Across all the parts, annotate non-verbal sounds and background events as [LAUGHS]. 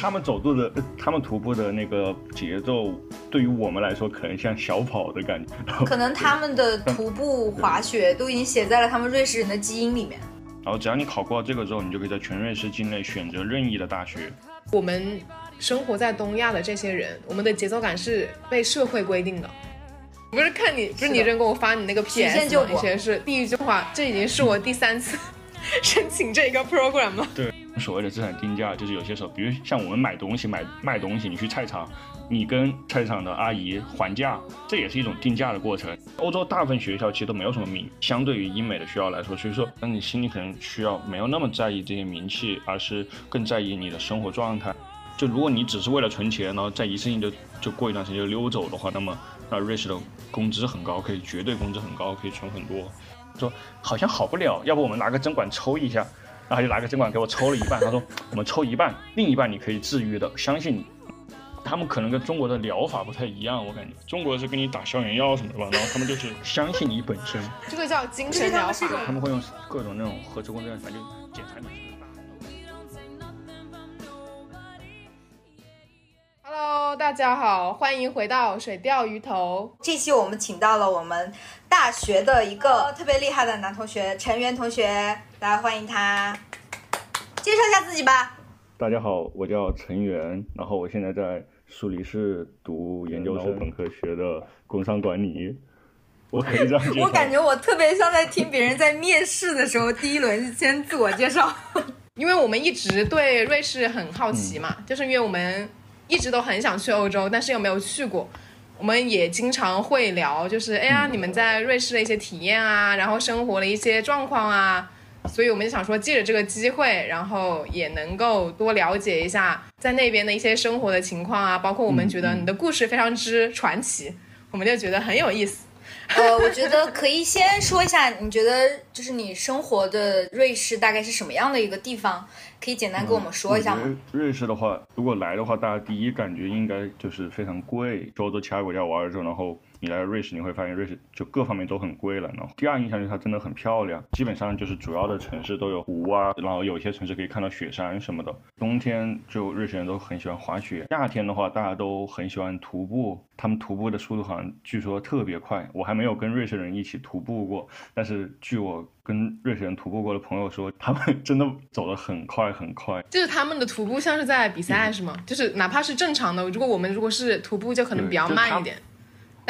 他们走路的，他们徒步的那个节奏，对于我们来说，可能像小跑的感觉。[LAUGHS] 可能他们的徒步滑雪都已经写在了他们瑞士人的基因里面。然后只要你考过这个之后，你就可以在全瑞士境内选择任意的大学。我们生活在东亚的这些人，我们的节奏感是被社会规定的。不是看你，不是你扔给我发你那个 PS 吗？以前是第一句话，这已经是我第三次 [LAUGHS] 申请这个 program 了。对，所谓的资产定价，就是有些时候，比如像我们买东西、买卖东西，你去菜场，你跟菜场的阿姨还价，这也是一种定价的过程。欧洲大部分学校其实都没有什么名，相对于英美的学校来说，所以说，那你心里可能需要没有那么在意这些名气，而是更在意你的生活状态。就如果你只是为了存钱，然后在一次性就就过一段时间就溜走的话，那么那瑞士的工资很高，可以绝对工资很高，可以存很多。说好像好不了，要不我们拿个针管抽一下，然后就拿个针管给我抽了一半。他说我们抽一半，另一半你可以治愈的，相信你。他们可能跟中国的疗法不太一样，我感觉中国是给你打消炎药什么的吧，然后他们就是相信你本身。这个叫精神疗法。他们会用各种那种核磁共振，反正检查你。Hello，大家好，欢迎回到水钓鱼头。这期我们请到了我们大学的一个特别厉害的男同学陈源同学，大家欢迎他。介绍一下自己吧。大家好，我叫陈源，然后我现在在苏黎世读研究生，本科学的工商管理。[LAUGHS] 我可以这样我感觉我特别像在听别人在面试的时候，第一轮先自我介绍。[LAUGHS] 因为我们一直对瑞士很好奇嘛，就是因为我们。一直都很想去欧洲，但是又没有去过。我们也经常会聊，就是哎呀，你们在瑞士的一些体验啊，然后生活的一些状况啊。所以我们就想说，借着这个机会，然后也能够多了解一下在那边的一些生活的情况啊，包括我们觉得你的故事非常之传奇，我们就觉得很有意思。呃，我觉得可以先说一下，你觉得就是你生活的瑞士大概是什么样的一个地方？可以简单跟我们说一下吗？瑞士的话，如果来的话，大家第一感觉应该就是非常贵。欧洲其他国家玩的时候，然后。你来瑞士，你会发现瑞士就各方面都很贵了。然后第二印象就是它真的很漂亮，基本上就是主要的城市都有湖啊，然后有些城市可以看到雪山什么的。冬天就瑞士人都很喜欢滑雪，夏天的话大家都很喜欢徒步，他们徒步的速度好像据说特别快。我还没有跟瑞士人一起徒步过，但是据我跟瑞士人徒步过的朋友说，他们 [LAUGHS] 真的走得很快很快。就是他们的徒步像是在比赛是吗？就是哪怕是正常的，如果我们如果是徒步，就可能比较慢一点。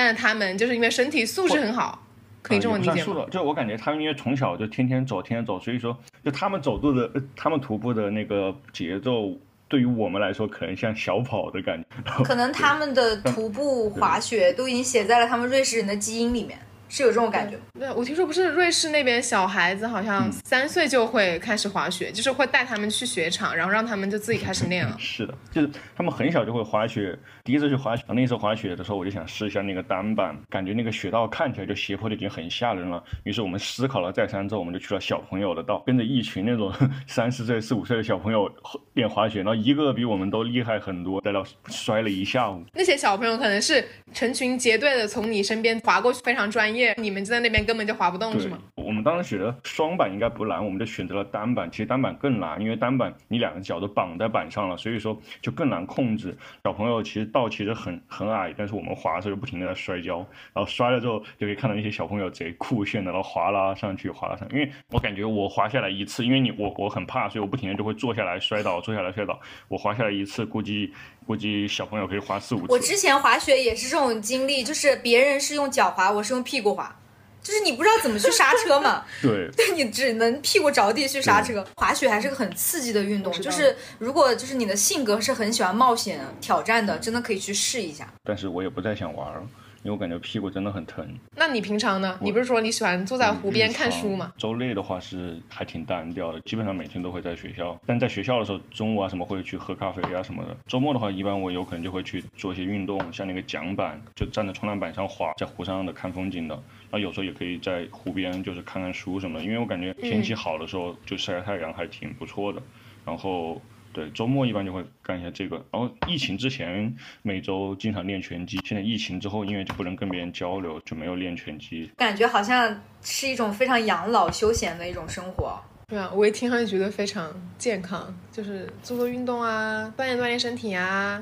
但是他们就是因为身体素质很好，可以这么理解吗？就我感觉他们因为从小就天天走，天天走，所以说就他们走路的，他们徒步的那个节奏，对于我们来说可能像小跑的感觉。[LAUGHS] 可能他们的 [LAUGHS] 徒步滑雪都已经写在了他们瑞士人的基因里面。是有这种感觉。对，我听说不是瑞士那边小孩子好像三岁就会开始滑雪，就是会带他们去雪场，然后让他们就自己开始练了。[LAUGHS] 是的，就是他们很小就会滑雪。第一次去滑雪，那次滑雪的时候，我就想试一下那个单板，感觉那个雪道看起来就斜坡就已经很吓人了。于是我们思考了再三之后，我们就去了小朋友的道，跟着一群那种 [LAUGHS] 三四岁、四五岁的小朋友练滑雪，然后一个比我们都厉害很多，在那摔了一下午。那些小朋友可能是成群结队的从你身边滑过去，非常专业。你们就在那边根本就滑不动是吗？我们当时觉得双板应该不难，我们就选择了单板。其实单板更难，因为单板你两个脚都绑在板上了，所以说就更难控制。小朋友其实道其实很很矮，但是我们滑的时候就不停的在摔跤，然后摔了之后就可以看到那些小朋友贼酷炫的，然后滑啦上去，滑啦上。因为我感觉我滑下来一次，因为你我我很怕，所以我不停的就会坐下来摔倒，坐下来摔倒。我滑下来一次，估计估计小朋友可以滑四五次。我之前滑雪也是这种经历，就是别人是用脚滑，我是用屁股滑。就是你不知道怎么去刹车嘛？[LAUGHS] 对，[LAUGHS] 对你只能屁股着地去刹车。滑雪还是个很刺激的运动，就是如果就是你的性格是很喜欢冒险挑战的，真的可以去试一下。但是我也不再想玩了。因为我感觉屁股真的很疼。那你平常呢？你不是说你喜欢坐在湖边看书吗？周内的话是还挺单调的，基本上每天都会在学校。但在学校的时候，中午啊什么会去喝咖啡啊什么的。周末的话，一般我有可能就会去做一些运动，像那个桨板，就站在冲浪板上滑，在湖上的看风景的。然后有时候也可以在湖边就是看看书什么的，因为我感觉天气好的时候就晒晒太阳还挺不错的。然后。对，周末一般就会干一下这个。然后疫情之前每周经常练拳击，现在疫情之后因为就不能跟别人交流，就没有练拳击。感觉好像是一种非常养老休闲的一种生活。对啊，我一听上去觉得非常健康，就是做做运动啊，锻炼锻炼身体啊，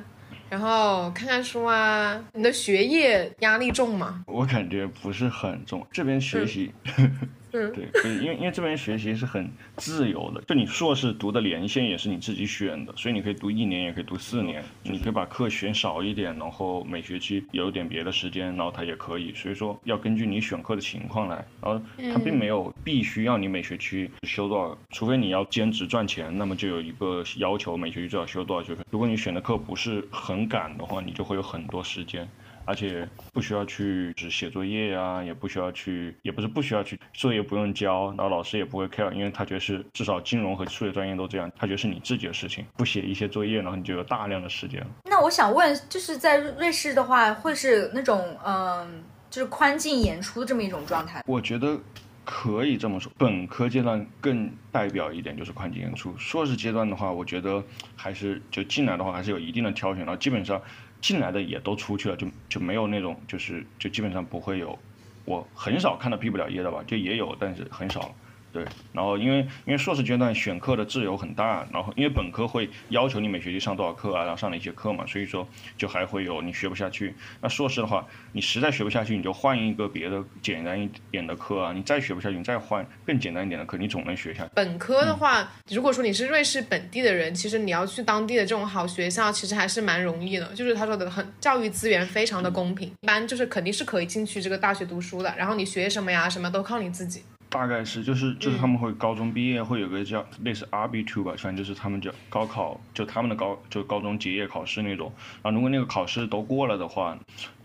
然后看看书啊。你的学业压力重吗？我感觉不是很重，这边学习。嗯，[LAUGHS] 对，因为因为这边学习是很自由的，就你硕士读的年限也是你自己选的，所以你可以读一年，也可以读四年，你可以把课选少一点，然后每学期有点别的时间，然后它也可以，所以说要根据你选课的情况来，然后它并没有必须要你每学期修多少，除非你要兼职赚钱，那么就有一个要求，每学期最少修多少学分。如果你选的课不是很赶的话，你就会有很多时间。而且不需要去只写作业啊，也不需要去，也不是不需要去，作业不用交，然后老师也不会 care，因为他觉得是至少金融和数学专业都这样，他觉得是你自己的事情，不写一些作业，然后你就有大量的时间。那我想问，就是在瑞士的话，会是那种嗯，就是宽进严出这么一种状态？我觉得可以这么说，本科阶段更代表一点就是宽进严出，硕士阶段的话，我觉得还是就进来的话还是有一定的挑选，然后基本上。进来的也都出去了，就就没有那种，就是就基本上不会有，我很少看到毕不了业的吧，就也有，但是很少。对，然后因为因为硕士阶段选课的自由很大，然后因为本科会要求你每学期上多少课啊，然后上哪些课嘛，所以说就还会有你学不下去。那硕士的话，你实在学不下去，你就换一个别的简单一点的课啊，你再学不下去，你再换更简单一点的课，你总能学下去。本科的话，如果说你是瑞士本地的人，其实你要去当地的这种好学校，其实还是蛮容易的。就是他说的很教育资源非常的公平，一般就是肯定是可以进去这个大学读书的，然后你学什么呀，什么都靠你自己。大概是就是就是他们会高中毕业会有个叫类似 RB two 吧，反正就是他们叫高考，就他们的高就高中结业考试那种。然后如果那个考试都过了的话。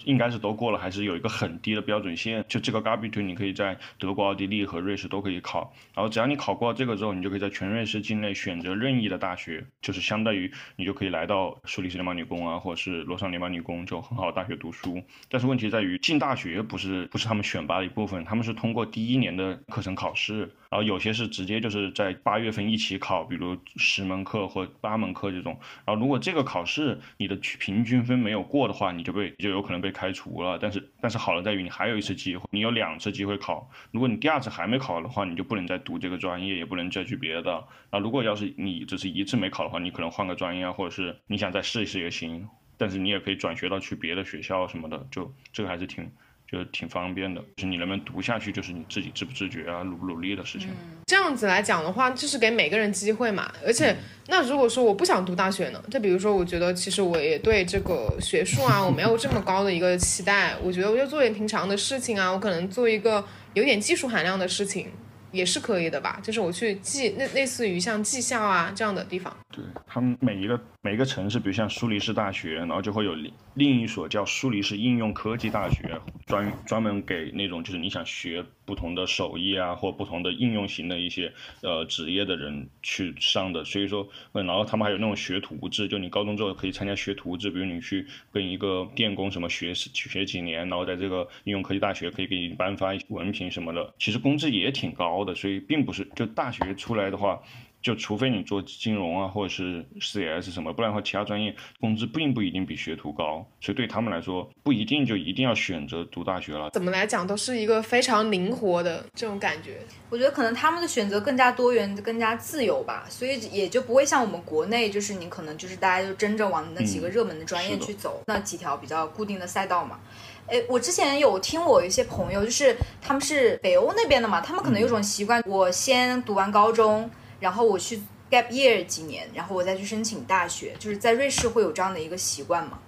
应该是都过了，还是有一个很低的标准线。就这个 RB two 你可以在德国、奥地利和瑞士都可以考。然后只要你考过这个之后，你就可以在全瑞士境内选择任意的大学，就是相当于你就可以来到苏黎世联邦理工啊，或者是罗桑联邦理工，就很好的大学读书。但是问题在于进大学不是不是他们选拔的一部分，他们是通过第一年的课程考试，然后有些是直接就是在八月份一起考，比如十门课或八门课这种。然后如果这个考试你的平均分没有过的话，你就被就有可能被。开除了，但是但是好的在于你还有一次机会，你有两次机会考。如果你第二次还没考的话，你就不能再读这个专业，也不能再去别的。那如果要是你只是一次没考的话，你可能换个专业啊，或者是你想再试一试也行。但是你也可以转学到去别的学校什么的，就这个还是挺。就挺方便的，就是你能不能读下去，就是你自己自不自觉啊，努不努力的事情。这样子来讲的话，就是给每个人机会嘛。而且，那如果说我不想读大学呢？就比如说，我觉得其实我也对这个学术啊，我没有这么高的一个期待。我觉得我就做点平常的事情啊，我可能做一个有点技术含量的事情。也是可以的吧，就是我去技类类似于像技校啊这样的地方。对他们每一个每个城市，比如像苏黎世大学，然后就会有另一所叫苏黎世应用科技大学，专专门给那种就是你想学不同的手艺啊，或不同的应用型的一些呃职业的人去上的。所以说，嗯然后他们还有那种学徒制，就你高中之后可以参加学徒制，比如你去跟一个电工什么学学几年，然后在这个应用科技大学可以给你颁发文凭什么的，其实工资也挺高。的，所以并不是就大学出来的话，就除非你做金融啊，或者是 CS 什么，不然的话，其他专业工资并不一定比学徒高。所以对他们来说，不一定就一定要选择读大学了。怎么来讲，都是一个非常灵活的这种感觉。我觉得可能他们的选择更加多元，更加自由吧，所以也就不会像我们国内，就是你可能就是大家就争着往那几个热门的专业去走，那几条比较固定的赛道嘛。哎，我之前有听我一些朋友，就是他们是北欧那边的嘛，他们可能有种习惯，我先读完高中，然后我去 gap year 几年，然后我再去申请大学，就是在瑞士会有这样的一个习惯吗？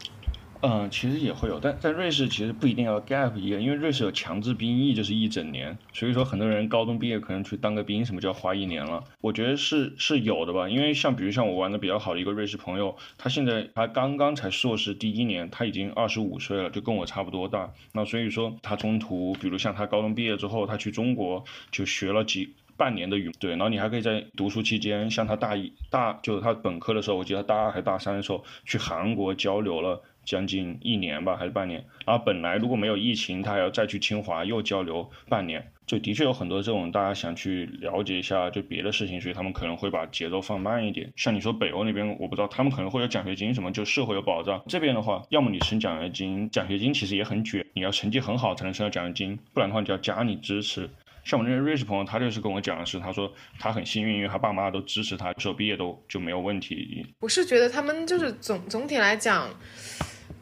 嗯，其实也会有，但在瑞士其实不一定要 gap year，因为瑞士有强制兵役，就是一整年，所以说很多人高中毕业可能去当个兵，什么就要花一年了。我觉得是是有的吧，因为像比如像我玩的比较好的一个瑞士朋友，他现在他刚刚才硕士第一年，他已经二十五岁了，就跟我差不多大。那所以说他中途，比如像他高中毕业之后，他去中国就学了几半年的语，对，然后你还可以在读书期间，像他大一大就是他本科的时候，我记得他大二还大三的时候去韩国交流了。将近一年吧，还是半年。然后本来如果没有疫情，他还要再去清华又交流半年。就的确有很多这种大家想去了解一下就别的事情，所以他们可能会把节奏放慢一点。像你说北欧那边，我不知道他们可能会有奖学金什么，就社会有保障。这边的话，要么你申奖学金，奖学金其实也很卷，你要成绩很好才能申到奖学金，不然的话就要加你支持。像我那个瑞士朋友，他就是跟我讲的是，他说他很幸运，因为他爸妈都支持他，说毕业都就没有问题。我是觉得他们就是总总体来讲，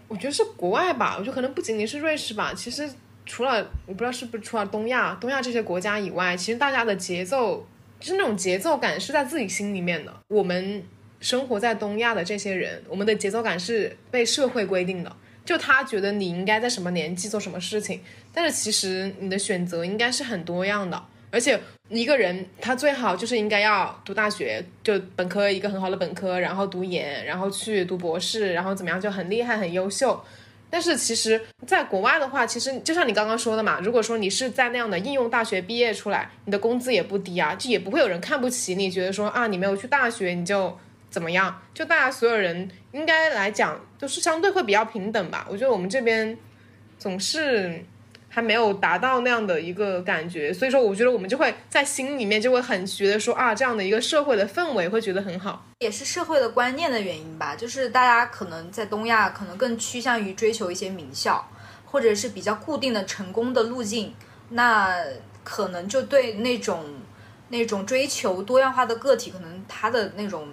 我觉得是国外吧，我觉得可能不仅仅是瑞士吧，其实除了我不知道是不是除了东亚、东亚这些国家以外，其实大家的节奏就是那种节奏感是在自己心里面的。我们生活在东亚的这些人，我们的节奏感是被社会规定的。就他觉得你应该在什么年纪做什么事情，但是其实你的选择应该是很多样的，而且一个人他最好就是应该要读大学，就本科一个很好的本科，然后读研，然后去读博士，然后怎么样就很厉害很优秀。但是其实在国外的话，其实就像你刚刚说的嘛，如果说你是在那样的应用大学毕业出来，你的工资也不低啊，就也不会有人看不起你，觉得说啊你没有去大学你就。怎么样？就大家所有人应该来讲，都是相对会比较平等吧。我觉得我们这边总是还没有达到那样的一个感觉，所以说我觉得我们就会在心里面就会很觉得说啊，这样的一个社会的氛围会觉得很好，也是社会的观念的原因吧。就是大家可能在东亚可能更趋向于追求一些名校，或者是比较固定的成功的路径，那可能就对那种那种追求多样化的个体，可能他的那种。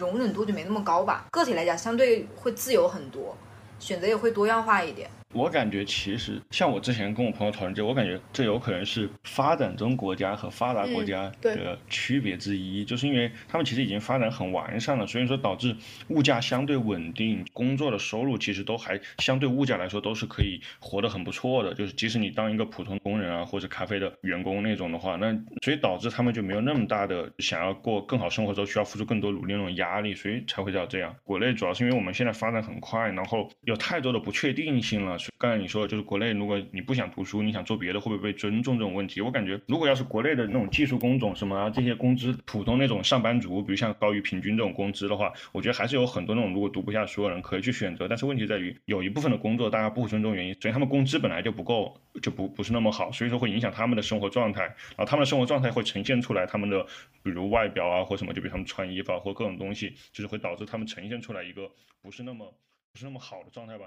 容忍度就没那么高吧，个体来讲相对会自由很多，选择也会多样化一点。我感觉其实像我之前跟我朋友讨论这，我感觉这有可能是发展中国家和发达国家的区别之一，就是因为他们其实已经发展很完善了，所以说导致物价相对稳定，工作的收入其实都还相对物价来说都是可以活得很不错的。就是即使你当一个普通工人啊，或者咖啡的员工那种的话，那所以导致他们就没有那么大的想要过更好生活时候需要付出更多努力那种压力，所以才会叫这样。国内主要是因为我们现在发展很快，然后有太多的不确定性了。刚才你说的就是国内，如果你不想读书，你想做别的，会不会被尊重这种问题？我感觉，如果要是国内的那种技术工种什么这些工资，普通那种上班族，比如像高于平均这种工资的话，我觉得还是有很多那种如果读不下书的人可以去选择。但是问题在于，有一部分的工作大家不尊重原因，所以他们工资本来就不够，就不不是那么好，所以说会影响他们的生活状态。然后他们的生活状态会呈现出来他们的，比如外表啊或什么，就比如他们穿衣服啊或各种东西，就是会导致他们呈现出来一个不是那么不是那么好的状态吧。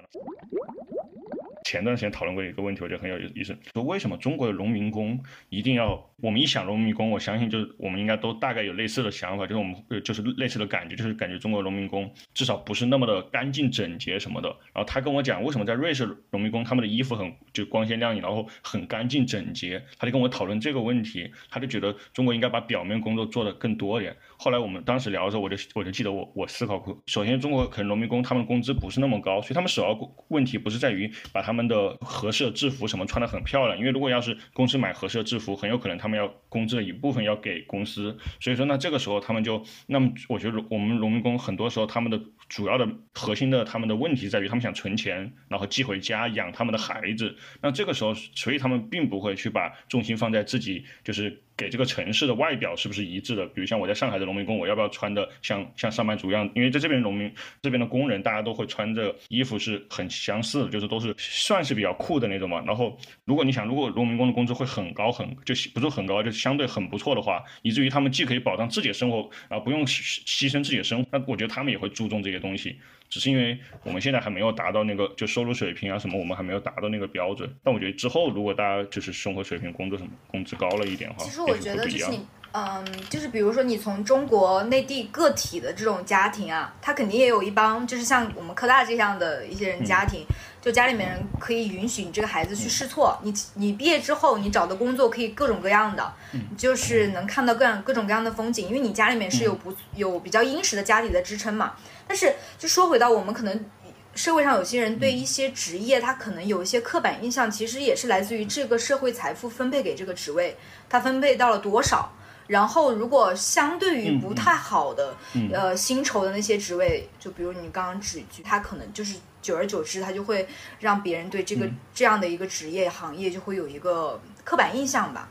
前段时间讨论过一个问题，我觉得很有意思，说为什么中国的农民工一定要？我们一想农民工，我相信就是我们应该都大概有类似的想法，就是我们就是类似的感觉，就是感觉中国农民工至少不是那么的干净整洁什么的。然后他跟我讲，为什么在瑞士农民工他们的衣服很就光鲜亮丽，然后很干净整洁，他就跟我讨论这个问题，他就觉得中国应该把表面工作做得更多一点。后来我们当时聊的时候，我就我就记得我我思考过，首先中国可能农民工他们的工资不是那么高，所以他们首要问题不是在于把他们的合适的制服什么穿得很漂亮，因为如果要是公司买合适的制服，很有可能他们要工资的一部分要给公司，所以说那这个时候他们就，那么我觉得我们农民工很多时候他们的主要的核心的他们的问题在于他们想存钱，然后寄回家养他们的孩子，那这个时候所以他们并不会去把重心放在自己就是。给这个城市的外表是不是一致的？比如像我在上海的农民工，我要不要穿的像像上班族一样？因为在这边农民这边的工人，大家都会穿着衣服是很相似的，就是都是算是比较酷的那种嘛。然后如果你想，如果农民工的工资会很高，很就不是很高，就相对很不错的话，以至于他们既可以保障自己的生活，然后不用牺牲自己的生活，那我觉得他们也会注重这些东西。只是因为我们现在还没有达到那个就收入水平啊什么，我们还没有达到那个标准。但我觉得之后如果大家就是生活水平、工作什么工资高了一点的话，其实我觉得就是你，嗯，就是比如说你从中国内地个体的这种家庭啊，他肯定也有一帮就是像我们科大这样的一些人家庭，就家里面人可以允许你这个孩子去试错。你你毕业之后，你找的工作可以各种各样的，就是能看到各样各种各样的风景，因为你家里面是有不有比较殷实的家底的支撑嘛。但是，就说回到我们可能社会上有些人对一些职业，他可能有一些刻板印象，其实也是来自于这个社会财富分配给这个职位，他分配到了多少。然后，如果相对于不太好的呃薪酬的那些职位，就比如你刚刚指举，他可能就是久而久之，他就会让别人对这个这样的一个职业行业就会有一个刻板印象吧。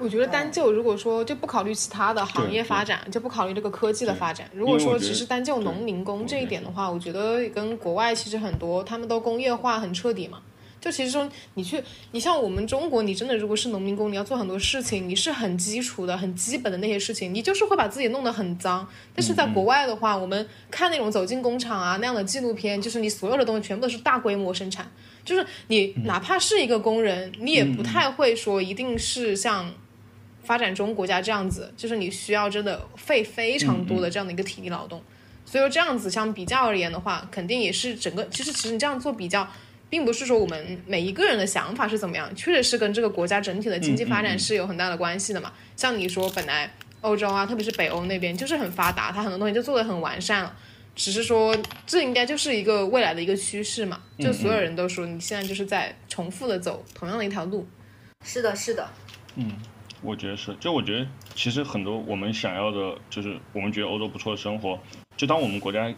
我我觉得单就如果说就不考虑其他的行业发展，就不考虑这个科技的发展。如果说只是单就农民工这一点的话，我觉得跟国外其实很多他们都工业化很彻底嘛。就其实说你去，你像我们中国，你真的如果是农民工，你要做很多事情，你是很基础的、很基本的那些事情，你就是会把自己弄得很脏。但是在国外的话，我们看那种走进工厂啊那样的纪录片，就是你所有的东西全部都是大规模生产，就是你哪怕是一个工人，你也不太会说一定是像发展中国家这样子，就是你需要真的费非常多的这样的一个体力劳动。所以说这样子相比较而言的话，肯定也是整个，其实其实你这样做比较。并不是说我们每一个人的想法是怎么样，确实是跟这个国家整体的经济发展是有很大的关系的嘛。像你说，本来欧洲啊，特别是北欧那边就是很发达，它很多东西就做得很完善了。只是说，这应该就是一个未来的一个趋势嘛。就所有人都说，你现在就是在重复的走同样的一条路。是的，是的。嗯，我觉得是。就我觉得，其实很多我们想要的，就是我们觉得欧洲不错的生活，就当我们国家。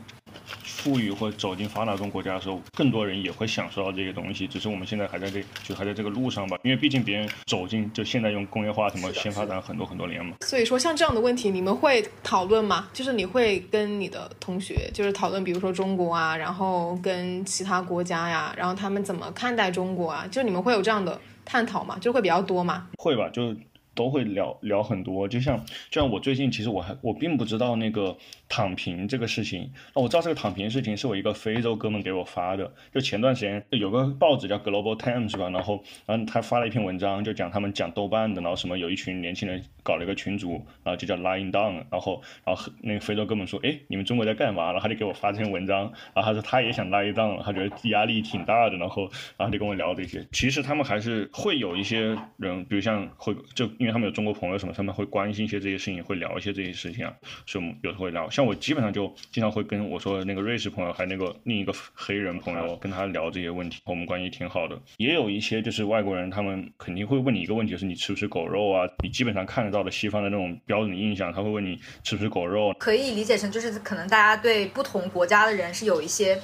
富裕或走进发达中国家的时候，更多人也会享受到这些东西。只是我们现在还在这，就还在这个路上吧。因为毕竟别人走进，就现在用工业化什么先发展很多很多年嘛。所以说，像这样的问题，你们会讨论吗？就是你会跟你的同学，就是讨论，比如说中国啊，然后跟其他国家呀，然后他们怎么看待中国啊？就你们会有这样的探讨吗？就会比较多吗？会吧，就。都会聊聊很多，就像就像我最近其实我还我并不知道那个躺平这个事情，哦，我知道这个躺平事情是我一个非洲哥们给我发的，就前段时间有个报纸叫 Global Times 是吧？然后然后他发了一篇文章，就讲他们讲豆瓣的，然后什么有一群年轻人搞了一个群组，然后就叫 Lying Down，然后然后那个非洲哥们说，哎，你们中国在干嘛？然后他就给我发这篇文章，然后他说他也想 Lying Down，他觉得压力挺大的，然后然后就跟我聊这些。其实他们还是会有一些人，比如像会就因为他们有中国朋友。什么？他们会关心一些这些事情，会聊一些这些事情啊，所以我们有时候会聊。像我基本上就经常会跟我说那个瑞士朋友，还有那个另一个黑人朋友，跟他聊这些问题，我们关系挺好的。也有一些就是外国人，他们肯定会问你一个问题，就是你吃不吃狗肉啊？你基本上看得到的西方的那种标准印象，他会问你吃不吃狗肉。可以理解成就是可能大家对不同国家的人是有一些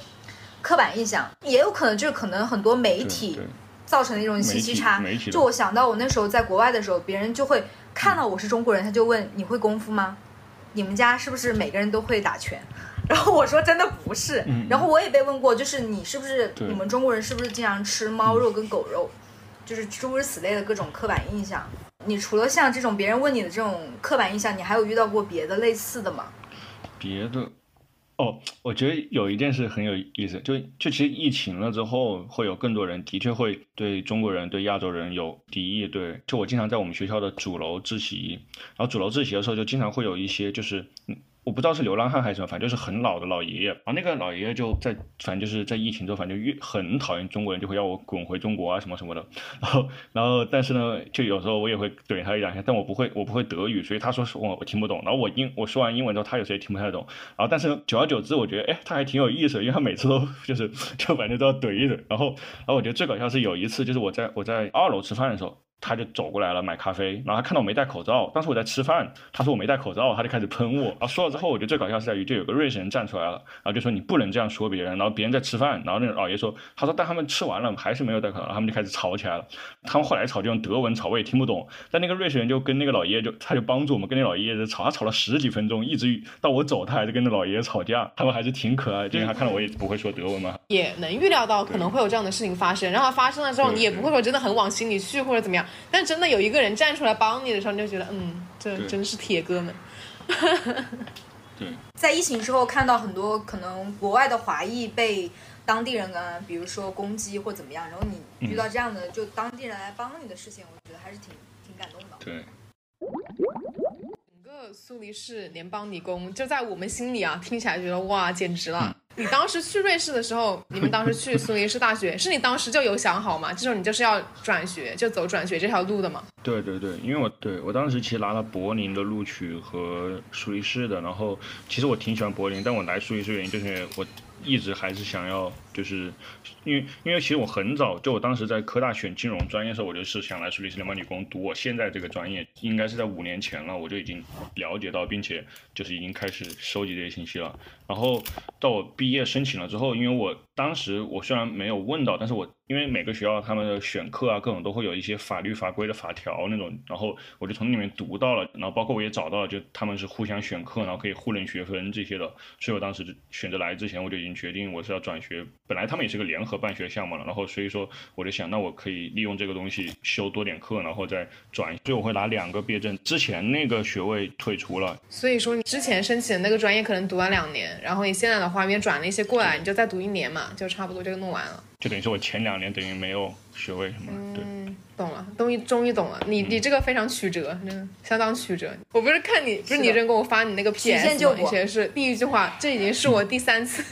刻板印象，也有可能就是可能很多媒体造成的一种信息差。就我想到我那时候在国外的时候，别人就会。看到我是中国人，他就问你会功夫吗？你们家是不是每个人都会打拳？[LAUGHS] 然后我说真的不是。然后我也被问过，就是你是不是你们中国人是不是经常吃猫肉跟狗肉？就是诸如此类的各种刻板印象。你除了像这种别人问你的这种刻板印象，你还有遇到过别的类似的吗？别的。哦，我觉得有一件事很有意思，就就其实疫情了之后，会有更多人的确会对中国人、对亚洲人有敌意。对，就我经常在我们学校的主楼自习，然后主楼自习的时候，就经常会有一些就是。我不知道是流浪汉还是什么，反正就是很老的老爷爷。然后那个老爷爷就在，反正就是在疫情之后，反正就越很讨厌中国人，就会要我滚回中国啊什么什么的。然后，然后，但是呢，就有时候我也会怼他一两下，但我不会，我不会德语，所以他说我我听不懂。然后我英我说完英文之后，他有时候也听不太懂。然后，但是久而久之，我觉得哎，他还挺有意思，因为他每次都 [LAUGHS] 就是就反正都要怼一怼。然后，然后我觉得最搞笑是有一次，就是我在我在二楼吃饭的时候。他就走过来了买咖啡，然后他看到我没戴口罩，当时我在吃饭，他说我没戴口罩，他就开始喷我。然后说了之后，我觉得最搞笑是在于，就有个瑞士人站出来了，然后就说你不能这样说别人。然后别人在吃饭，然后那个老爷说，他说但他们吃完了还是没有戴口罩，他们就开始吵起来了。他们后来吵就用德文吵，我也听不懂。但那个瑞士人就跟那个老爷爷就他就帮助我们跟那老爷爷吵，他吵了十几分钟，一直到我走，他还是跟那老爷爷吵架。他们还是挺可爱，就是他看到我也不会说德文嘛，也能预料到可能会有这样的事情发生。然后发生了之后，你也不会说真的很往心里去或者怎么样，但真的有一。个人站出来帮你的时候，你就觉得，嗯，这真是铁哥们。[LAUGHS] 对，在疫情之后，看到很多可能国外的华裔被当地人啊，比如说攻击或怎么样，然后你遇到这样的就当地人来帮你的事情，我觉得还是挺挺感动的。对。整个苏黎世联邦理工就在我们心里啊，听起来觉得哇，简直了。你当时去瑞士的时候，你们当时去苏黎世大学，是你当时就有想好吗？这种你就是要转学，就走转学这条路的吗？对对对，因为我对我当时其实拿了柏林的录取和苏黎世的，然后其实我挺喜欢柏林，但我来苏黎世原因就是我一直还是想要，就是因为因为其实我很早就我当时在科大选金融专业的时候，我就是想来苏黎世联邦理工读我现在这个专业，应该是在五年前了，我就已经了解到，并且就是已经开始收集这些信息了，然后到我。毕业申请了之后，因为我当时我虽然没有问到，但是我因为每个学校他们的选课啊，各种都会有一些法律法规的法条那种，然后我就从里面读到了，然后包括我也找到了，就他们是互相选课，然后可以互认学分这些的，所以我当时就选择来之前我就已经决定我是要转学，本来他们也是个联合办学项目了，然后所以说我就想，那我可以利用这个东西修多点课，然后再转，所以我会拿两个毕业证，之前那个学位退出了，所以说你之前申请的那个专业可能读完两年，然后你现在的话因为转了一些过来，你就再读一年嘛，就差不多这个弄完了。就等于说我前两年等于没有学位什么，对，懂了，终于终于懂了，你你这个非常曲折，真的相当曲折。我不是看你，不是你人给我发你那个 PS 吗？写的是第一句话，这已经是我第三次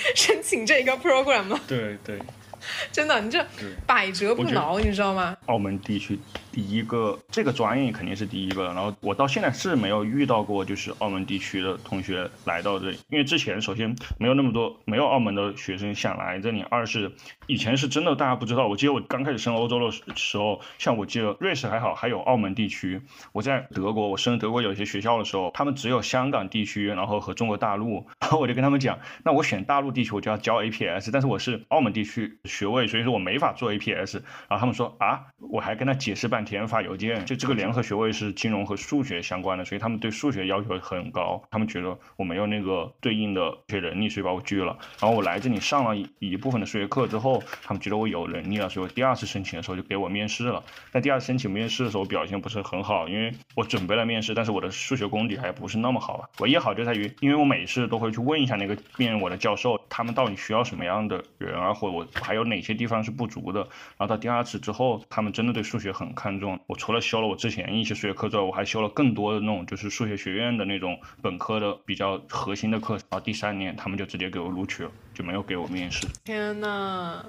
[LAUGHS] 申请这个 program 了。对对。[LAUGHS] 真的，你这百折不挠，你知道吗？澳门地区第一个这个专业肯定是第一个，然后我到现在是没有遇到过，就是澳门地区的同学来到这里，因为之前首先没有那么多，没有澳门的学生想来这里，二是以前是真的大家不知道。我记得我刚开始升欧洲的时候，像我记得瑞士还好，还有澳门地区。我在德国，我升德国有些学校的时候，他们只有香港地区，然后和中国大陆，然后我就跟他们讲，那我选大陆地区我就要交 APS，但是我是澳门地区。学位，所以说我没法做 APS，然后他们说啊，我还跟他解释半天天，发邮件，就这个联合学位是金融和数学相关的，所以他们对数学要求很高，他们觉得我没有那个对应的学能力，所以把我拒了。然后我来这里上了一部分的数学课之后，他们觉得我有能力了，所以我第二次申请的时候就给我面试了。但第二次申请面试的时候我表现不是很好，因为我准备了面试，但是我的数学功底还不是那么好吧。唯一好就在于，因为我每次都会去问一下那个面我的教授，他们到底需要什么样的人啊，或者我还有。哪些地方是不足的？然后到第二次之后，他们真的对数学很看看重。我除了修了我之前一些数学课之外，我还修了更多的那种就是数学学院的那种本科的比较核心的课。然后第三年，他们就直接给我录取了，就没有给我面试。天呐，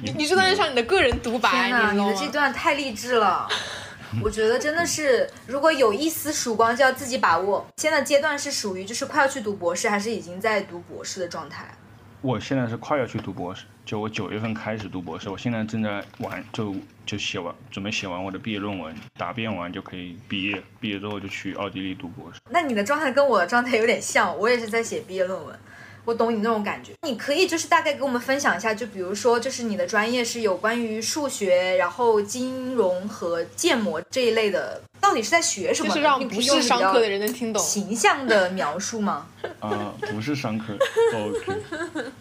你你这段像你的个人独白，天呐，你的这段太励志了。我觉得真的是，如果有一丝曙光，就要自己把握。现在阶段是属于就是快要去读博士，还是已经在读博士的状态？我现在是快要去读博士，就我九月份开始读博士，我现在正在完，就就写完，准备写完我的毕业论文，答辩完就可以毕业，毕业之后就去奥地利读博士。那你的状态跟我的状态有点像，我也是在写毕业论文。我懂你那种感觉，你可以就是大概给我们分享一下，就比如说，就是你的专业是有关于数学，然后金融和建模这一类的，到底是在学什么？就是让不是商科的人能听懂形象的描述吗？啊，不是商科，[LAUGHS] OK，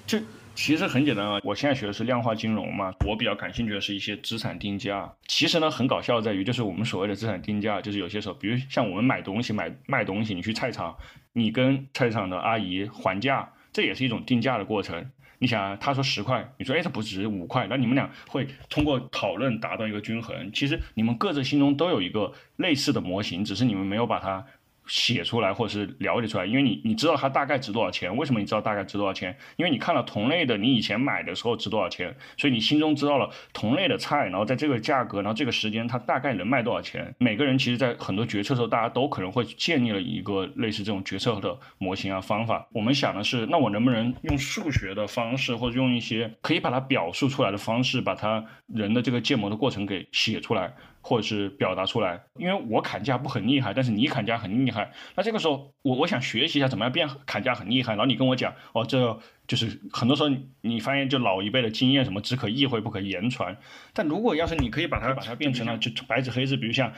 就其实很简单啊。我现在学的是量化金融嘛，我比较感兴趣的是一些资产定价。其实呢，很搞笑在于，就是我们所谓的资产定价，就是有些时候，比如像我们买东西、买卖东西，你去菜场，你跟菜场的阿姨还价。这也是一种定价的过程。你想，他说十块，你说哎，它不值五块，那你们俩会通过讨论达到一个均衡。其实你们各自心中都有一个类似的模型，只是你们没有把它。写出来或者是了解出来，因为你你知道它大概值多少钱？为什么你知道大概值多少钱？因为你看了同类的，你以前买的时候值多少钱，所以你心中知道了同类的菜，然后在这个价格，然后这个时间它大概能卖多少钱？每个人其实，在很多决策的时候，大家都可能会建立了一个类似这种决策的模型啊方法。我们想的是，那我能不能用数学的方式，或者用一些可以把它表述出来的方式，把它人的这个建模的过程给写出来？或者是表达出来，因为我砍价不很厉害，但是你砍价很厉害，那这个时候我我想学习一下怎么样变砍价很厉害，然后你跟我讲，哦，这就是很多时候你发现就老一辈的经验什么只可意会不可言传，但如果要是你可以把它把它变成了就白纸黑字，比如像。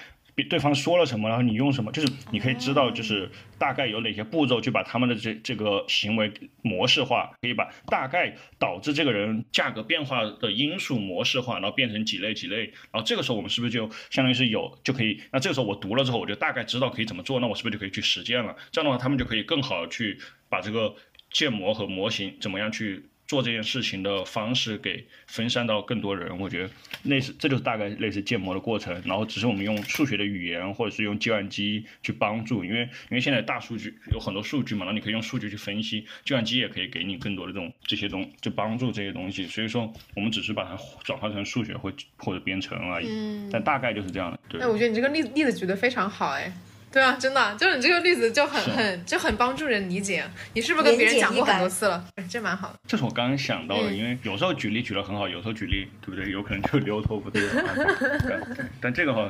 对方说了什么，然后你用什么，就是你可以知道，就是大概有哪些步骤去把他们的这这个行为模式化，可以把大概导致这个人价格变化的因素模式化，然后变成几类几类，然后这个时候我们是不是就相当于是有就可以？那这个时候我读了之后，我就大概知道可以怎么做，那我是不是就可以去实践了？这样的话，他们就可以更好去把这个建模和模型怎么样去。做这件事情的方式给分散到更多人，我觉得类似，这就是大概类似建模的过程。然后只是我们用数学的语言，或者是用计算机去帮助，因为因为现在大数据有很多数据嘛，然后你可以用数据去分析，计算机也可以给你更多的这种这些东就帮助这些东西。所以说，我们只是把它转化成数学或或者编程而已。嗯，但大概就是这样的。对。哎，我觉得你这个例例子举得非常好，哎。对啊，真的，就是你这个例子就很很就很帮助人理解。你是不是跟别人讲过很多次了？这蛮好的。这是我刚刚想到的，因为有时候举例举得很好，有时候举例对不对？有可能就牛头不对马嘴。但这个话，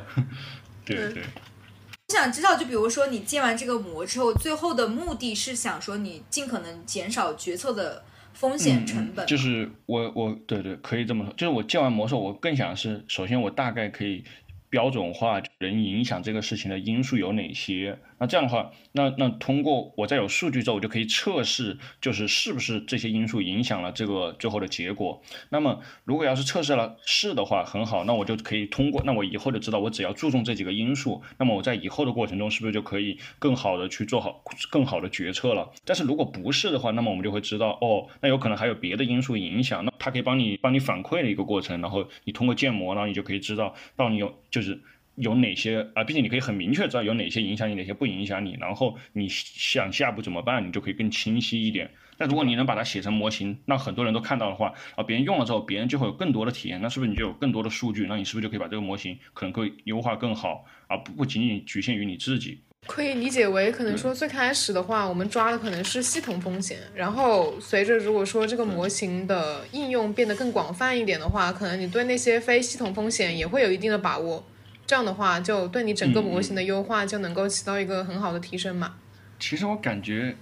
对对。我想知道，就比如说你建完这个模之后，最后的目的是想说你尽可能减少决策的风险成本。就是我我对对可以这么说，就是我建完模之后，我更想是首先我大概可以标准化人影响这个事情的因素有哪些。那这样的话，那那通过我在有数据之后，我就可以测试，就是是不是这些因素影响了这个最后的结果。那么如果要是测试了是的话，很好，那我就可以通过，那我以后就知道我只要注重这几个因素，那么我在以后的过程中是不是就可以更好的去做好更好的决策了？但是如果不是的话，那么我们就会知道，哦，那有可能还有别的因素影响，那它可以帮你帮你反馈的一个过程，然后你通过建模，然后你就可以知道到你有就是。有哪些啊？毕竟你可以很明确知道有哪些影响你，哪些不影响你。然后你想下一步怎么办，你就可以更清晰一点。但如果你能把它写成模型，让很多人都看到的话，啊，别人用了之后，别人就会有更多的体验。那是不是你就有更多的数据？那你是不是就可以把这个模型可能会优化更好，而不不仅仅局限于你自己？可以理解为，可能说最开始的话，我们抓的可能是系统风险。然后随着如果说这个模型的应用变得更广泛一点的话，可能你对那些非系统风险也会有一定的把握。这样的话，就对你整个模型的优化就能够起到一个很好的提升嘛。其实我感觉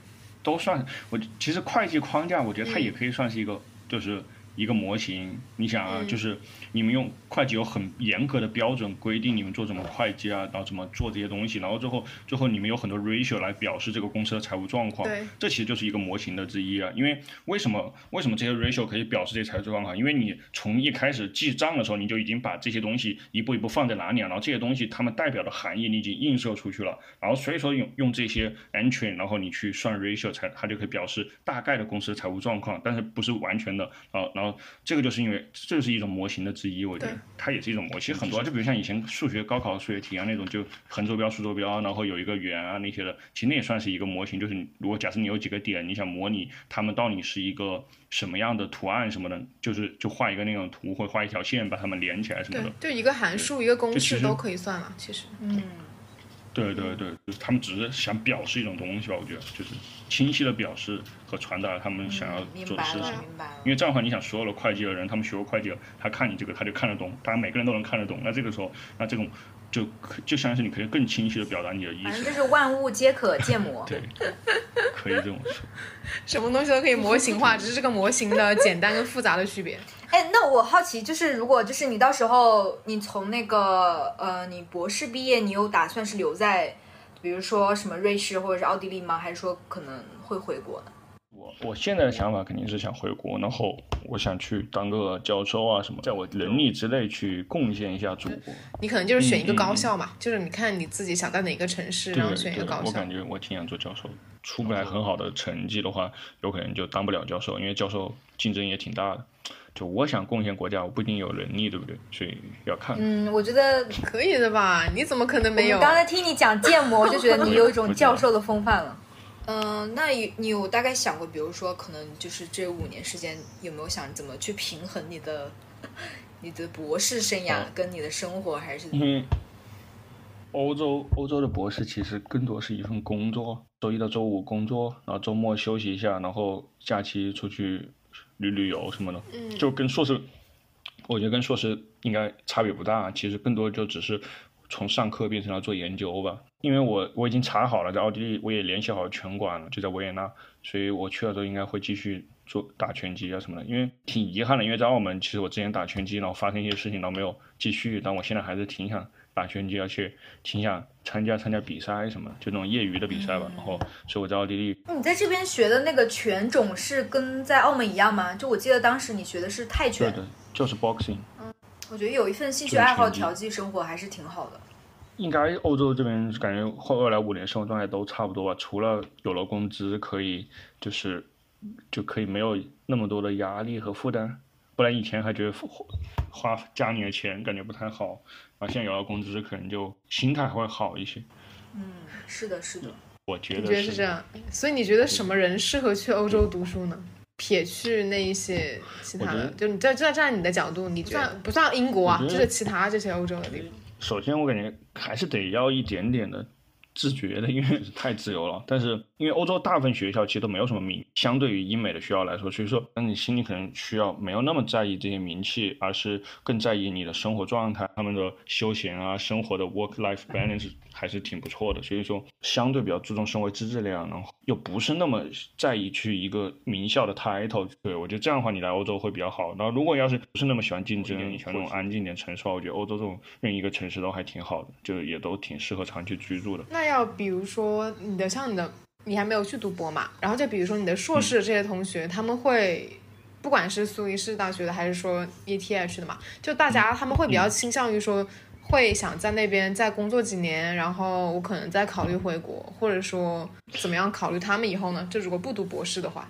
都算，我其实会计框架，我觉得它也可以算是一个，就是一个模型。你想啊，就是你们用。会计有很严格的标准规定，你们做什么会计啊，然后怎么做这些东西，然后最后最后你们有很多 ratio 来表示这个公司的财务状况。对，这其实就是一个模型的之一啊。因为为什么为什么这些 ratio 可以表示这些财务状况？因为你从一开始记账的时候，你就已经把这些东西一步一步放在哪里了，然后这些东西它们代表的含义你已经映射出去了，然后所以说用用这些 entry，然后你去算 ratio 才它就可以表示大概的公司的财务状况，但是不是完全的啊。然后这个就是因为这是一种模型的之一，我觉得。它也是一种模，其实很多，就比如像以前数学高考数学题啊那种，就横坐标、竖坐标，然后有一个圆啊那些的，其实那也算是一个模型。就是如果假设你有几个点，你想模拟它们到底是一个什么样的图案什么的，就是就画一个那种图，或画一条线把它们连起来什么的。就一个函数、一个公式都可以算了，其实。嗯。对对对，就是他们只是想表示一种东西吧，我觉得就是清晰的表示和传达他们想要做的事情。因为这样的话，你想所有的会计的人，他们学过会计，他看你这个他就看得懂，大家每个人都能看得懂。那这个时候，那这种就可就相当于你可以更清晰的表达你的意思。反正就是万物皆可建模。对，[LAUGHS] 可以这么说。什么东西都可以模型化，只是这个模型的简单跟复杂的区别。哎，那我好奇，就是如果就是你到时候你从那个呃，你博士毕业，你有打算是留在，比如说什么瑞士或者是奥地利吗？还是说可能会回国呢？我我现在的想法肯定是想回国，然后我想去当个教授啊什么，在我能力之内去贡献一下祖国。你可能就是选一个高校嘛，就是你看你自己想在哪个城市，然后选一个高校。我感觉我挺想做教授，出不来很好的成绩的话，有可能就当不了教授，因为教授竞争也挺大的。就我想贡献国家，我不一定有能力，对不对？所以要看。嗯，我觉得可以的吧？你怎么可能没有？刚才听你讲建模，我就觉得你有一种教授的风范了。嗯，那你你有大概想过，比如说，可能就是这五年时间，有没有想怎么去平衡你的你的博士生涯跟你的生活？还是？嗯，欧洲欧洲的博士其实更多是一份工作，周一到周五工作，然后周末休息一下，然后假期出去。旅旅游什么的，就跟硕士，我觉得跟硕士应该差别不大。其实更多就只是从上课变成了做研究吧。因为我我已经查好了，在奥地利我也联系好拳馆了，就在维也纳，所以我去了之后应该会继续做打拳击啊什么的。因为挺遗憾的，因为在澳门，其实我之前打拳击，然后发生一些事情，然后没有继续。但我现在还是挺想。打拳就要去挺想参加参加比赛什么，就那种业余的比赛吧。然后，所以我在奥地利。你在这边学的那个拳种是跟在澳门一样吗？就我记得当时你学的是泰拳。对的，就是 boxing。嗯，我觉得有一份兴趣爱好调剂生活还是挺好的。应该欧洲这边感觉后未来五年生活状态都差不多吧，除了有了工资可以就是就可以没有那么多的压力和负担，不然以前还觉得花家里的钱感觉不太好。啊，现在有了工资，可能就心态会好一些。嗯，是的，是的。我觉得是这样。所以你觉得什么人适合去欧洲读书呢？撇去那一些其他的，就你在站站在你的角度，你觉得不算英国啊，就是其他这些欧洲的地方。首先，我感觉还是得要一点点的自觉的，因为太自由了。但是因为欧洲大部分学校其实都没有什么名，相对于英美的学校来说，所以说，那你心里可能需要没有那么在意这些名气，而是更在意你的生活状态，他们的休闲啊，生活的 work-life balance 还是挺不错的。所以说，相对比较注重生活质量，然后又不是那么在意去一个名校的 title。对我觉得这样的话，你来欧洲会比较好。然后如果要是不是那么喜欢竞争，你喜欢那种安静点城市的话，我觉得欧洲这种任意一个城市都还挺好的，就也都挺适合长期居住的。那要比如说你的像你的。你还没有去读博嘛？然后就比如说你的硕士这些同学，他们会，不管是苏黎世大学的还是说 ETH 的嘛，就大家他们会比较倾向于说，会想在那边再工作几年，然后我可能再考虑回国，或者说怎么样考虑他们以后呢？就如果不读博士的话，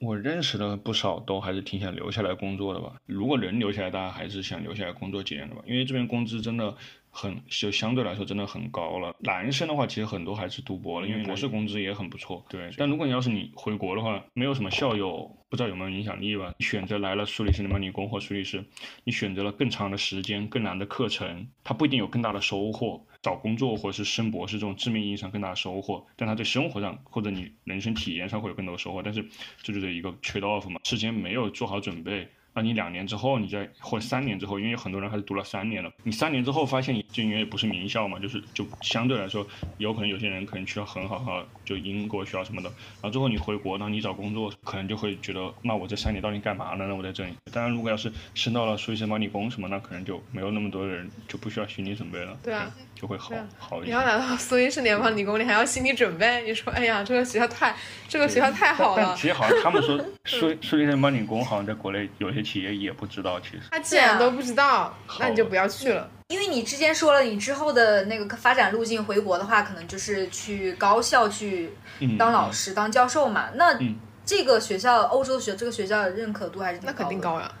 我认识的不少都还是挺想留下来工作的吧。如果能留下来，大家还是想留下来工作几年的吧，因为这边工资真的。很就相对来说真的很高了。男生的话，其实很多还是读博了，因为博士工资也很不错。对，但如果你要是你回国的话，没有什么校友，不知道有没有影响力吧？你选择来了苏黎世的曼理工或苏黎世，你选择了更长的时间、更难的课程，它不一定有更大的收获。找工作或者是升博士这种致命意义上更大的收获，但他对生活上或者你人生体验上会有更多的收获。但是这就是一个 trade off 嘛，事先没有做好准备。那你两年之后，你再或者三年之后，因为有很多人还是读了三年了。你三年之后发现，就因为不是名校嘛，就是就相对来说，有可能有些人可能去了很好好就英国学校什么的。然后最后你回国，然后你找工作，可能就会觉得，那我这三年到底干嘛呢？那我在这里。当然，如果要是升到了苏黎世理工什么，那可能就没有那么多人，就不需要心理准备了。对啊，就会好好一点。你要来到苏黎世联邦理工，你还要心理准备。你说，哎呀，这个学校太，这个学校太好了。其实好像他们说 [LAUGHS] 苏苏黎世联邦理工好像在国内有些企业也不知。知道其实，他既然都不知道，那你就不要去了。因为你之前说了，你之后的那个发展路径，回国的话，可能就是去高校去当老师、当教授嘛。那这个学校，欧洲学这个学校的认可度还是那肯定高呀，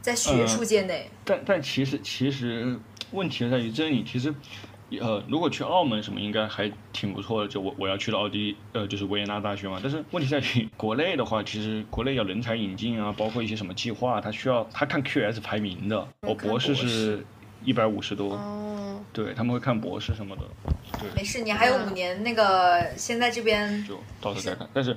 在学术界内。但但其实其实问题在于这里，其实。呃，如果去澳门什么，应该还挺不错的。就我我要去的奥地利，呃，就是维也纳大学嘛。但是问题在于，国内的话，其实国内要人才引进啊，包括一些什么计划，它需要他看 QS 排名的。我博士是一百五十多，对他们会看博士什么的。对，没事，你还有五年，那个现在这边就到时候再看。但是，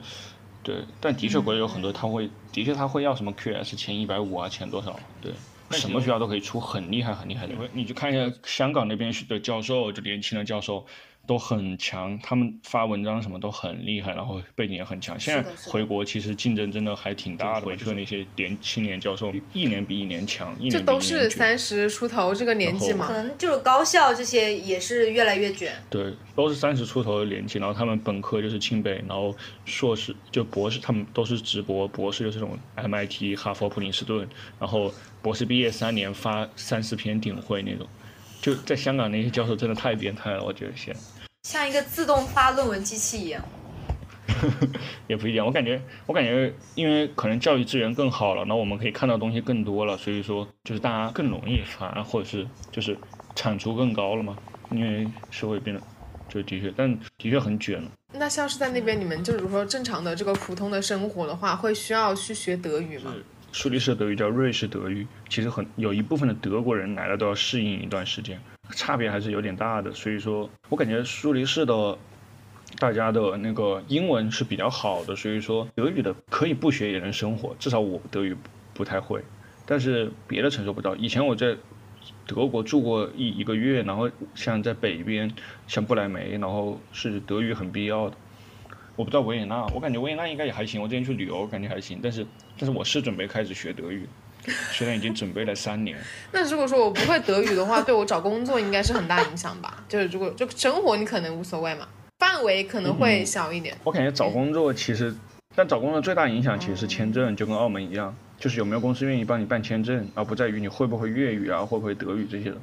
对，但的确国内有很多他会，的确他会要什么 QS 前一百五啊，前多少？对。什么学校都可以出很厉害很厉害的，你去看一下香港那边的教授，就年轻的教授。都很强，他们发文章什么都很厉害，然后背景也很强。现在回国其实竞争真的还挺大的，回去的那些年青年教授一年比一年强。这都是三十出头这个年纪嘛？可能就是高校这些也是越来越卷。对，都是三十出头的年纪，然后他们本科就是清北，然后硕士就博士，他们都是直博，博士就是这种 MIT、哈佛、普林斯顿，然后博士毕业三年发三四篇顶会那种。就在香港那些教授真的太变态了，我觉得现像一个自动发论文机器一样，[LAUGHS] 也不一样。我感觉，我感觉，因为可能教育资源更好了，那我们可以看到东西更多了，所以说就是大家更容易发，或者是就是产出更高了嘛。因为社会变得就的确，但的确很卷了。那像是在那边，你们就如说正常的这个普通的生活的话，会需要去学德语吗？苏黎世德语叫瑞士德语，其实很有一部分的德国人来了都要适应一段时间，差别还是有点大的。所以说我感觉苏黎世的大家的那个英文是比较好的，所以说德语的可以不学也能生活。至少我德语不太会，但是别的承受不到。以前我在德国住过一一个月，然后像在北边，像不来梅，然后是德语很必要的。我不知道维也纳，我感觉维也纳应该也还行。我之前去旅游，感觉还行。但是，但是我是准备开始学德语，虽然已经准备了三年。[LAUGHS] 那如果说我不会德语的话，对我找工作应该是很大影响吧？就是如果就生活你可能无所谓嘛，范围可能会小一点。我感觉找工作其实，但找工作最大影响其实是签证，就跟澳门一样，就是有没有公司愿意帮你办签证，而不在于你会不会粤语啊，会不会德语这些的。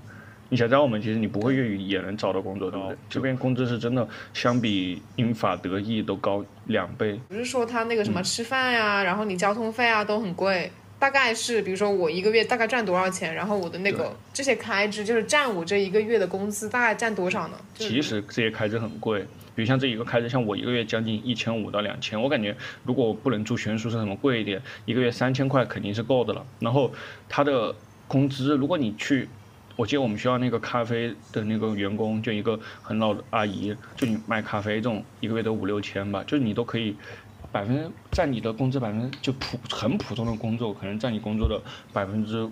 你想在澳门，其实你不会粤语也能找到工作，对不对？这边工资是真的相比英法德意都高两倍。不是说他那个什么吃饭呀，然后你交通费啊都很贵，大概是比如说我一个月大概赚多少钱，然后我的那个这些开支就是占我这一个月的工资大概占多少呢？其实这些开支很贵，比如像这一个开支，像我一个月将近一千五到两千，我感觉如果我不能住学生宿舍什么贵一点，一个月三千块肯定是够的了。然后他的工资，如果你去。我记得我们学校那个咖啡的那个员工，就一个很老的阿姨，就你卖咖啡这种，一个月都五六千吧，就是你都可以百分之占你的工资百分之就普很普通的工作，可能占你工作的百分之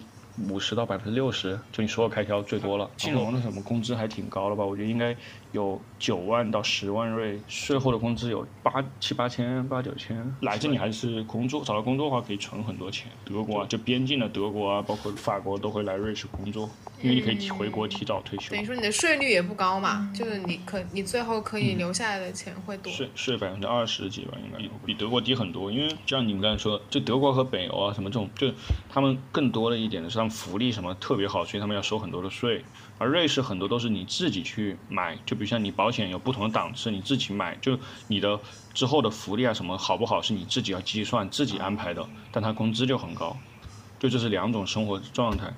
五十到百分之六十，就你所有开销最多了。金融的什么工资还挺高的吧？我觉得应该有九万到十万瑞，税后的工资有八七八千八九千。来这里还是工作，找到工作的话可以存很多钱。德国啊，就边境的德国啊，包括法国都会来瑞士工作，因为你可以提回国提早退休等。于说你的税率也不高嘛，就是你可你最后可以留下来的钱会多。税税百分之二十几吧，应该比比德国低很多。因为就像你们刚才说，就德国和北欧啊什么这种，就他们更多的一点的是他们福利什么特别好，所以他们要收很多的税。而瑞士很多都是你自己去买，就比如像你保险有不同的档次，你自己买，就你的之后的福利啊什么好不好是你自己要计算、自己安排的，但他工资就很高，就这是两种生活状态。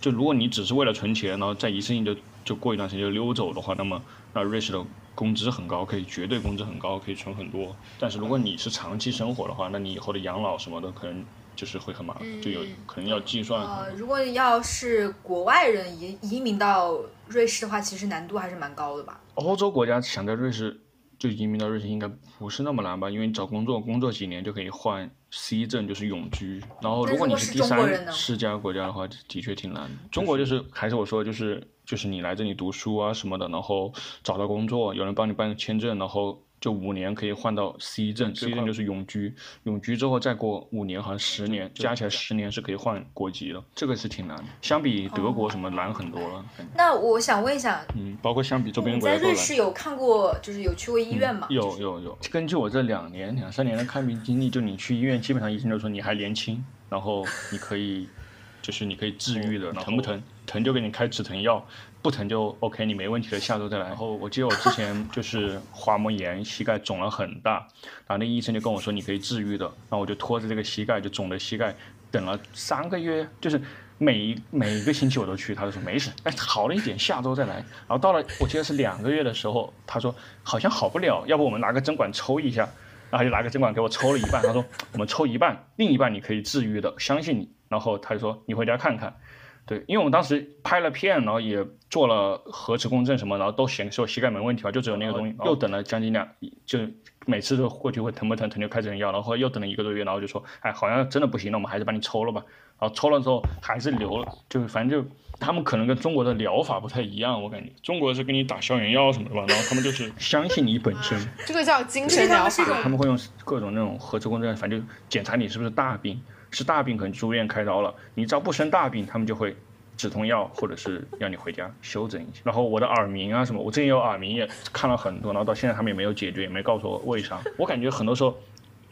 就如果你只是为了存钱，然后再一次性就就过一段时间就溜走的话，那么那瑞士的工资很高，可以绝对工资很高，可以存很多。但是如果你是长期生活的话，那你以后的养老什么的可能就是会很麻烦，就有可能要计算。呃，如果要是国外人移移民到瑞士的话，其实难度还是蛮高的吧？欧洲国家想在瑞士就移民到瑞士应该不是那么难吧？因为你找工作，工作几年就可以换 C 证，就是永居。然后如果你是第三世界国家的话，的确挺难的。中国就是还是我说的，就是就是你来这里读书啊什么的，然后找到工作，有人帮你办签证，然后。就五年可以换到 C 证，C 证就是永居，永居之后再过五年，好像十年，加起来十年是可以换国籍的，这个是挺难的，相比德国什么难很多了。那我想问一下，嗯，包括相比周边国家都难。瑞士有看过，就是有去过医院吗？有有有，根据我这两年两三年的看病经历，就你去医院，基本上医生就说你还年轻，然后你可以，就是你可以治愈的，疼不疼？疼就给你开止疼药，不疼就 OK，你没问题了，下周再来。然后我记得我之前就是滑膜炎，膝盖肿了很大，然后那医生就跟我说你可以治愈的，然后我就拖着这个膝盖，就肿的膝盖，等了三个月，就是每每一个星期我都去，他就说没事，哎好了一点，下周再来。然后到了我记得是两个月的时候，他说好像好不了，要不我们拿个针管抽一下，然后他就拿个针管给我抽了一半，他说我们抽一半，另一半你可以治愈的，相信你。然后他就说你回家看看。对，因为我们当时拍了片，然后也做了核磁共振什么，然后都显示我膝盖没问题了，就只有那个东西。又等了将近两，就每次都过去会疼不疼，疼就开止疼药，然后又等了一个多月，然后就说，哎，好像真的不行了，我们还是把你抽了吧。然后抽了之后还是流了，就反正就他们可能跟中国的疗法不太一样，我感觉中国是给你打消炎药什么的吧，然后他们就是 [LAUGHS] 相信你本身，这个叫精神疗法。他们会用各种那种核磁共振，反正就检查你是不是大病，是大病可能住院开刀了，你只要不生大病，他们就会止痛药或者是让你回家休整一下。然后我的耳鸣啊什么，我之前有耳鸣也看了很多，然后到现在他们也没有解决，也没告诉我为啥。我感觉很多时候。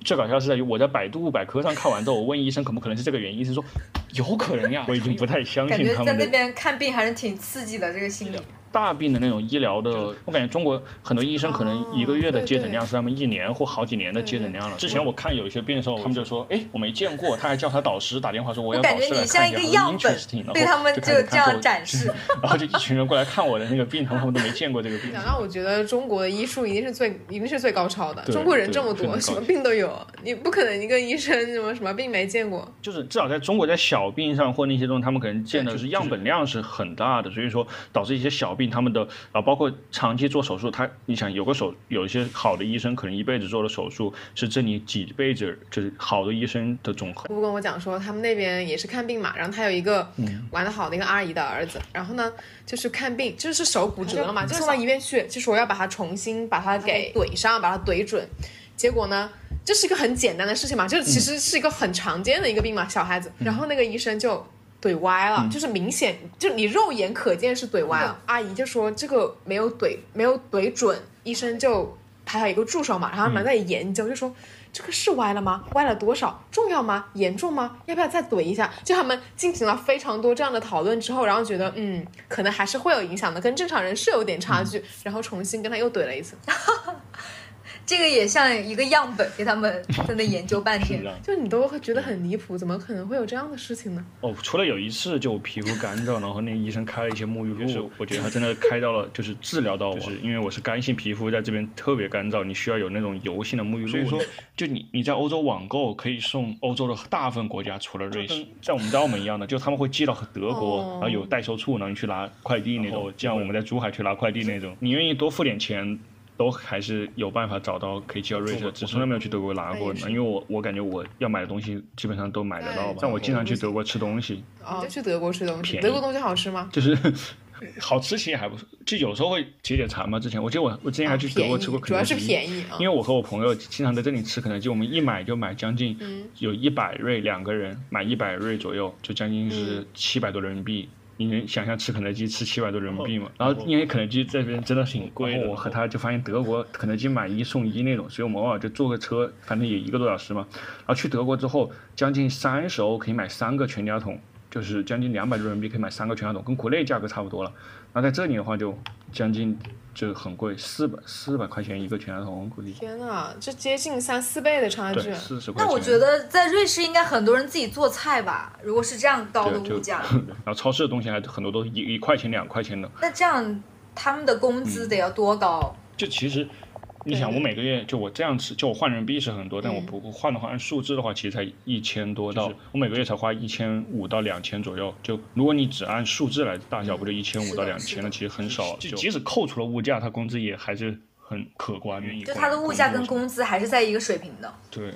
最搞笑是在于我在百度百科上看完之后，我问医生可不可能是这个原因，医生说有可能呀，我已经不太相感信他们在那边看病还是挺刺激的，这个心理。大病的那种医疗的，我感觉中国很多医生可能一个月的接诊量哦是他们一年或好几年的接诊量了。之前我看有一些病的时候，他们就说，哎，我没见过，他还叫他导师打电话说我我要导师来感觉你像看，一个样本，对他们就这样展示。然后就一群人过来看我的那个病，他们都没见过这个病。讲到我觉得中国的医术一定是最一定是最高超的，中国人这么多，什么病都有，你不可能一个医生什么什么病没见过。就是至少在中国，在小病上或那些东西，他们可能见的就是样本量是很大的，所以说导致一些小病，他们的啊，包括长期做手术，他你想有个手，有一些好的医生可能一辈子做的手术是这里几辈子，就是好的医生的总和。姑姑跟我讲说，他们那边也是看病嘛，然后他有一个玩的好的一个阿姨的儿子，然后呢就是看病，就是手骨折了嘛，就送到医院去，就说要把它重新把它给怼上，把它怼准。结果呢，这是一个很简单的事情嘛，就是其实是一个很常见的一个病嘛，小孩子。然后那个医生就怼歪了，就是明显就你肉眼可见是怼歪了。阿姨就说这个没有怼没有怼准，医生就他还有一个助手嘛，然后他们在研究，就说。这个是歪了吗？歪了多少？重要吗？严重吗？要不要再怼一下？就他们进行了非常多这样的讨论之后，然后觉得嗯，可能还是会有影响的，跟正常人是有点差距，然后重新跟他又怼了一次。这个也像一个样本，给他们 [LAUGHS] 在那研究半天。就你都会觉得很离谱，怎么可能会有这样的事情呢？哦，除了有一次就我皮肤干燥，然后那医生开了一些沐浴露，[LAUGHS] 我觉得他真的开到了，就是治疗到我，[LAUGHS] 就是因为我是干性皮肤，在这边特别干燥，你需要有那种油性的沐浴露。所以说，就你你在欧洲网购可以送欧洲的大部分国家，除了瑞士，像我们在澳门一样的，就他们会寄到德国，然后有代收处，然后你去拿快递那种，像我们在珠海去拿快递那种，你愿意多付点钱。都还是有办法找到可以寄到瑞士，只从来没有去德国拿过呢。因为我我感觉我要买的东西基本上都买得到吧。但我经常去德国吃东西，哦，去德国吃东西，德国东西好吃吗？就是 [LAUGHS] 好吃其实还不错，就有时候会解解馋嘛。之前我记得我我之前还去德国吃过肯德基，主要是便宜。因为我和我朋友经常在这里吃肯德基，我们一买就买将近有一百瑞，两个人买一百瑞左右，就将近是七百多人民币。你能想象吃肯德基吃七百多人民币吗？然后因为肯德基这边真的挺贵的，我和他就发现德国肯德基买一送一那种，所以我们偶尔就坐个车，反正也一个多小时嘛。然后去德国之后，将近三十欧可以买三个全家桶，就是将近两百多人民币可以买三个全家桶，跟国内价格差不多了。那在这里的话就将近。就很贵，四百四百块钱一个全家桶，估计。天哪，这接近三四倍的差距。四十块钱。那我觉得在瑞士应该很多人自己做菜吧？如果是这样高的物价。[LAUGHS] 然后超市的东西还很多都一一块钱两块钱的。那这样他们的工资得要多高？就其实。你想，我每个月就我这样吃，就我换人民币是很多，但我不换的话，按数字的话，其实才一千多到，我每个月才花一千五到两千左右。就如果你只按数字来大小，不就一千五到两千了？其实很少。就即使扣除了物价，他工资也还是很可观。就他的物价跟工资还是在一个水平的。对。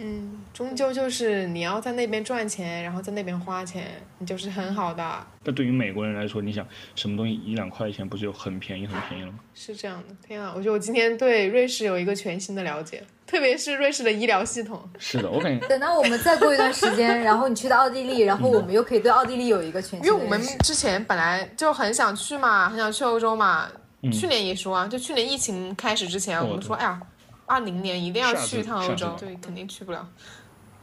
嗯，终究就是你要在那边赚钱，然后在那边花钱，你就是很好的。但对于美国人来说，你想什么东西一两块钱不是就很便宜很便宜了吗？是这样的，天啊！我觉得我今天对瑞士有一个全新的了解，特别是瑞士的医疗系统。是的，我感觉 [LAUGHS] 等到我们再过一段时间，然后你去到奥地利，然后我们又可以对奥地利有一个全新的因为我们之前本来就很想去嘛，很想去欧洲嘛。去年也说啊，就去年疫情开始之前，我们说，哎呀。二零年一定要去一趟欧洲，对，肯定去不了。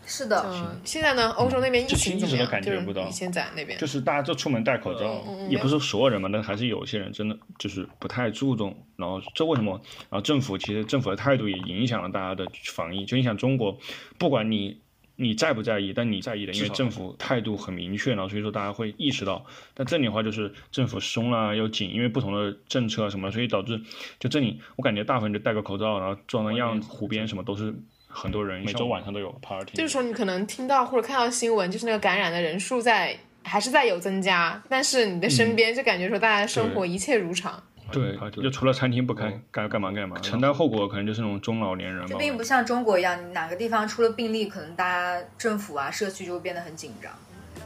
是的，现在呢，欧洲那边疫情怎么样？就是你现在那边，就是大家都出门戴口罩，也不是所有人嘛，但还是有些人真的就是不太注重。然后这为什么？然后政府其实政府的态度也影响了大家的防疫，就影响中国，不管你。你在不在意？但你在意的，因为政府态度很明确了，所以说大家会意识到。但这里的话就是政府松了又紧，因为不同的政策什么，所以导致就这里，我感觉大部分就戴个口罩，然后装个样，湖边什么都是很多人，每周晚上都有 party。就是说你可能听到或者看到新闻，就是那个感染的人数在还是在有增加，但是你的身边就感觉说大家生活一切如常。对，就除了餐厅不开，该干嘛干嘛。承担后果可能就是那种中老年人这。并不像中国一样，哪个地方出了病例，可能大家政府啊、社区就会变得很紧张。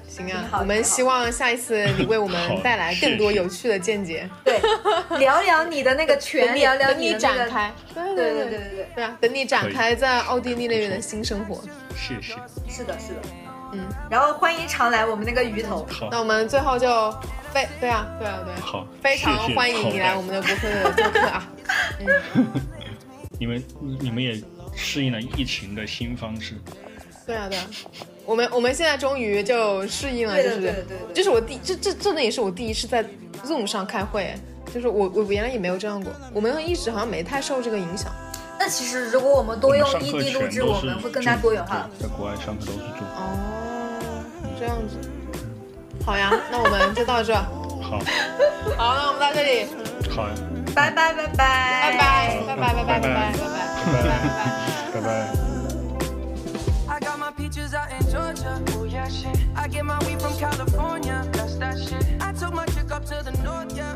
行啊，我们希望下一次你为我们带来更多有趣的见解。[LAUGHS] 对，聊聊你的那个权，聊聊你展开。对对对对对对啊，等你展开在奥地利那边的新生活。是是。是的，是的。嗯，然后欢迎常来我们那个鱼头。好，那我们最后就。非对啊，对啊，对。好，非常欢迎你来我们的博客做客啊！[LAUGHS] 嗯，[LAUGHS] 你们你们也适应了疫情的新方式。对啊，对啊，我们我们现在终于就适应了，就是对对对，就是我第这这真的也是我第一次在 Zoom 上开会，就是我我原来也没有这样过，我们一直好像没太受这个影响。那其实如果我们多用异地录制，我们会更加多元化。在国外上课都是 Zoom。哦，这样子。好呀，那我们就到这。好。好，那我们到这里。好呀。拜拜拜拜拜拜拜拜拜拜拜拜拜拜。I got my peaches out in Georgia. Oh yeah, shit. I get my weed from California. That's that shit. I took my chick up to the north, yeah.